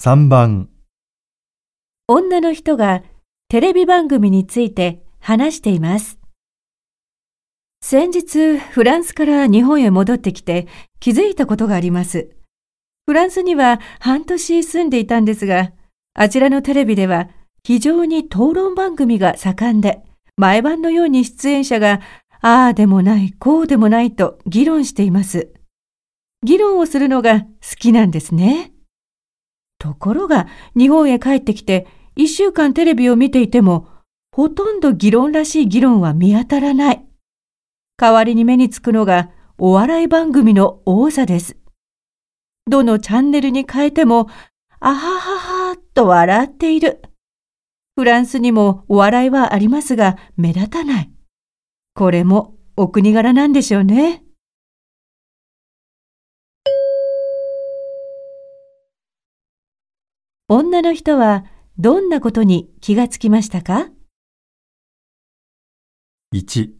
3番女の人がテレビ番組について話しています。先日、フランスから日本へ戻ってきて気づいたことがあります。フランスには半年住んでいたんですが、あちらのテレビでは非常に討論番組が盛んで、毎晩のように出演者が、ああでもない、こうでもないと議論しています。議論をするのが好きなんですね。ところが、日本へ帰ってきて、一週間テレビを見ていても、ほとんど議論らしい議論は見当たらない。代わりに目につくのが、お笑い番組の多さです。どのチャンネルに変えても、あはははと笑っている。フランスにもお笑いはありますが、目立たない。これもお国柄なんでしょうね。女の人はどんなことに気がつきましたか？1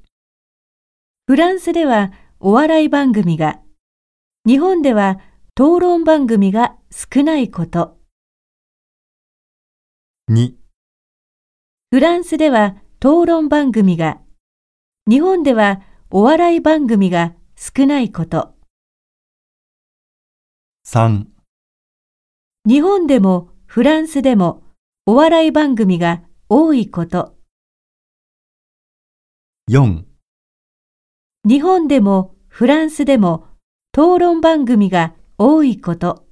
フランスではお笑い番組が、日本では討論番組が少ないこと。2フランスでは討論番組が、日本ではお笑い番組が少ないこと。3日本でもフランスでもお笑い番組が多いこと。4日本でもフランスでも討論番組が多いこと。